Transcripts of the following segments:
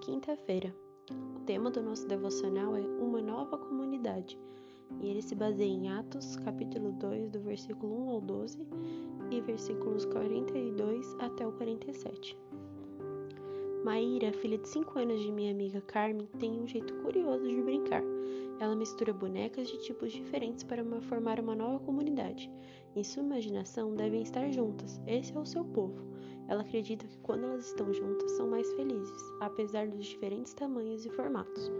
quinta-feira. O tema do nosso devocional é Uma Nova Comunidade, e ele se baseia em Atos, capítulo 2, do versículo 1 ao 12 e versículos 42 até o 47. Maíra, filha de 5 anos de minha amiga Carmen, tem um jeito curioso de brincar. Ela mistura bonecas de tipos diferentes para formar uma nova comunidade. Em sua imaginação, devem estar juntas. Esse é o seu povo. Ela acredita que quando elas estão juntas são mais felizes, apesar dos diferentes tamanhos e formatos.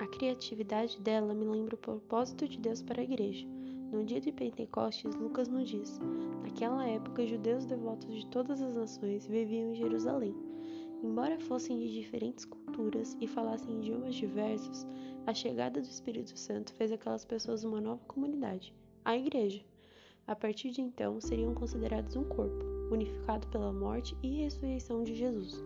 A criatividade dela me lembra o propósito de Deus para a igreja. No dia de Pentecostes, Lucas nos diz: Naquela época, judeus devotos de todas as nações viviam em Jerusalém. Embora fossem de diferentes culturas e falassem idiomas diversos, a chegada do Espírito Santo fez aquelas pessoas uma nova comunidade, a Igreja. A partir de então, seriam considerados um corpo, unificado pela morte e ressurreição de Jesus.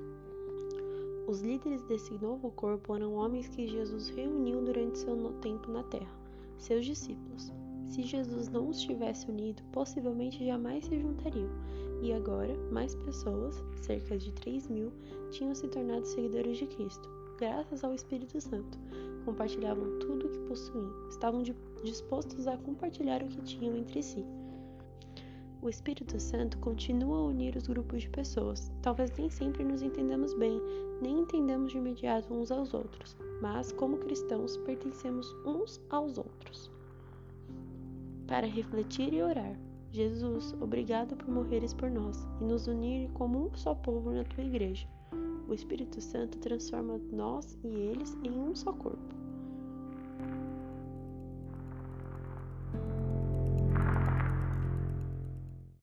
Os líderes desse novo corpo eram homens que Jesus reuniu durante seu tempo na terra, seus discípulos. Se Jesus não os tivesse unido, possivelmente jamais se juntariam, e agora mais pessoas, cerca de 3 mil, tinham se tornado seguidores de Cristo, graças ao Espírito Santo. Compartilhavam tudo o que possuíam, estavam dispostos a compartilhar o que tinham entre si. O Espírito Santo continua a unir os grupos de pessoas. Talvez nem sempre nos entendamos bem, nem entendamos de imediato uns aos outros, mas, como cristãos, pertencemos uns aos outros. Para refletir e orar, Jesus, obrigado por morreres por nós e nos unir como um só povo na tua igreja. O Espírito Santo transforma nós e eles em um só corpo.